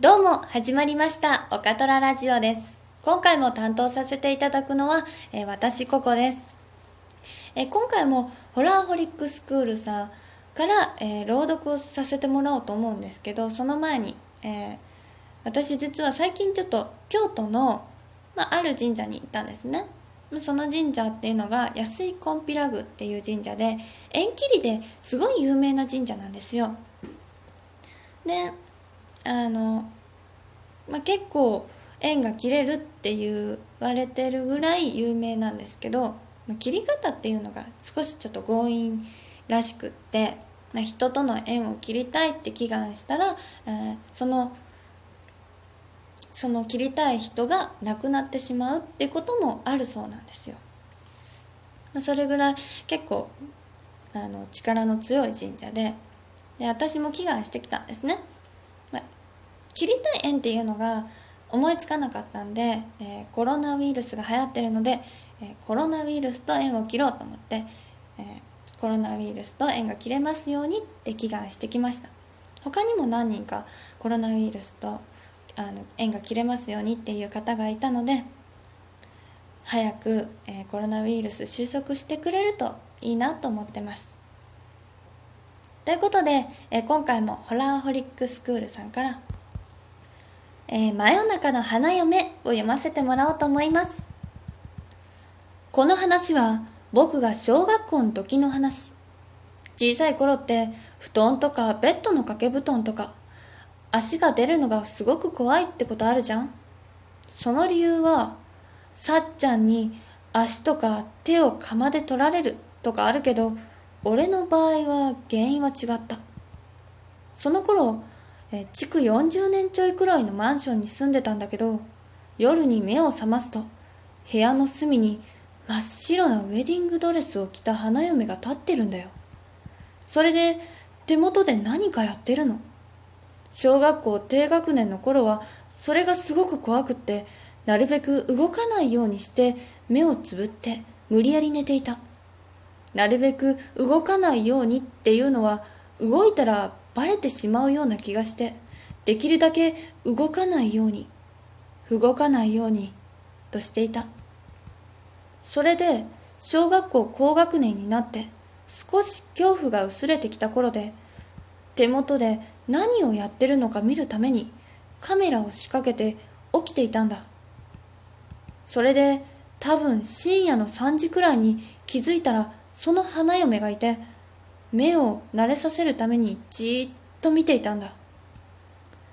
どうも、始まりました。おかとらラジオです。今回も担当させていただくのは、えー私、ココです。えー今回も、ホラーホリックスクールさんから、えー朗読をさせてもらおうと思うんですけど、その前に、え私実は最近ちょっと、京都の、まあ、ある神社に行ったんですね。その神社っていうのが、安井金毘羅宮っていう神社で、縁切りですごい有名な神社なんですよ。で、あの、まあ、結構縁が切れるって言われてるぐらい有名なんですけど、まあ切り方っていうのが少しちょっと強引らしくって、まあ人との縁を切りたいって祈願したら、えーそのその切りたい人が亡くなってしまうってこともあるそうなんですよ。まあそれぐらい結構あの力の強い神社でで私も祈願してきたんですね。切りたい縁っていうのが思いつかなかったんで、えーコロナウイルスが流行ってるので、えーコロナウイルスと縁を切ろうと思って、えーコロナウイルスと縁が切れますようにって祈願してきました。他にも何人かコロナウイルスとあの縁が切れますようにっていう方がいたので早く、えコロナウイルス収束してくれるといいなと思ってます。ということで、え今回もホラーホリックスクールさんからえー真夜中の花嫁を読ませてもらおうと思います。この話は僕が小学校の時の話。小さい頃って布団とかベッドの掛け布団とか足が出るのがすごく怖いってことあるじゃんその理由はさっちゃんに足とか手を釜で取られるとかあるけど俺の場合は原因は違った。その頃え築40年ちょいくらいのマンションに住んでたんだけど夜に目を覚ますと部屋の隅に真っ白なウェディングドレスを着た花嫁が立ってるんだよ。それで手元で何かやってるの。小学校低学年の頃はそれがすごく怖くってなるべく動かないようにして目をつぶって無理やり寝ていた。なるべく動かないようにっていうのは動いたらバレてしまうような気がしてできるだけ動かないように動かないようにとしていた。それで小学校高学年になって少し恐怖が薄れてきた頃で手元で何をやってるのか見るためにカメラを仕掛けて起きていたんだ。それで多分深夜の3時くらいに気づいたらその花嫁がいて目を慣れさせるためにじーっと見ていたんだ。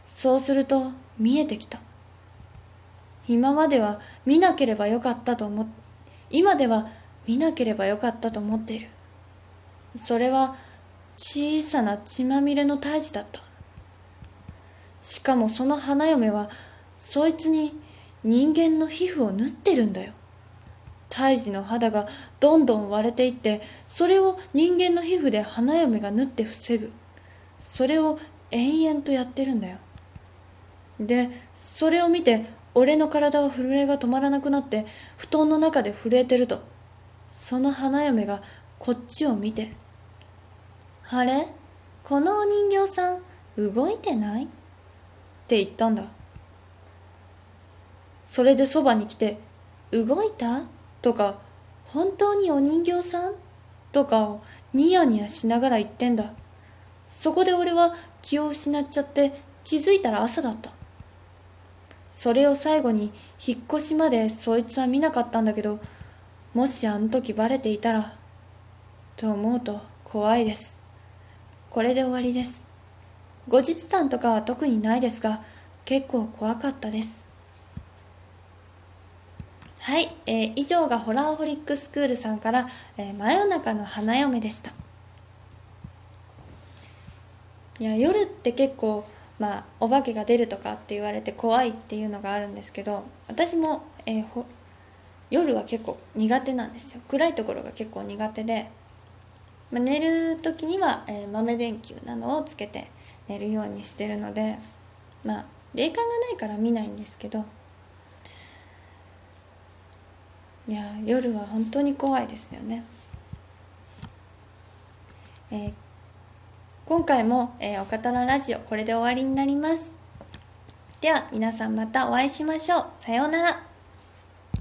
そうすると見えてきた。今までは見なければよかったと思っ今では見なければよかったと思っている。それは小さな血まみれの胎児だった。しかもその花嫁はそいつに人間の皮膚を縫ってるんだよ。胎児の肌がどんどん割れていってそれを人間の皮膚で花嫁が縫って防ぐ。それを延々とやってるんだよ。でそれを見て俺の体は震えが止まらなくなって布団の中で震えてると。その花嫁がこっちを見て「あれ？このお人形さん動いてない?」って言ったんだ。それでそばに来て「動いた?」とか「本当にお人形さん?」とかをニヤニヤしながら言ってんだ。そこで俺は気を失っちゃって気づいたら朝だった。それを最後に引っ越しまでそいつは見なかったんだけどもしあの時バレていたらと思うと怖いです。これで終わりです。後日談とかは特にないですが結構怖かったです。はい、えー以上がホラーホリックスクールさんから、えー真夜中の花嫁でした。いや夜って結構まあお化けが出るとかって言われて怖いっていうのがあるんですけど私も、えーほ夜は結構苦手なんですよ。暗いところが結構苦手で、まあ、寝る時には、えー豆電球などをつけて寝るようにしてるのでまあ霊感がないから見ないんですけどいや夜は本当に怖いですよね、えー今回も、えーおかたらラジオこれで終わりになりますでは皆さんまたお会いしましょう。さようなら。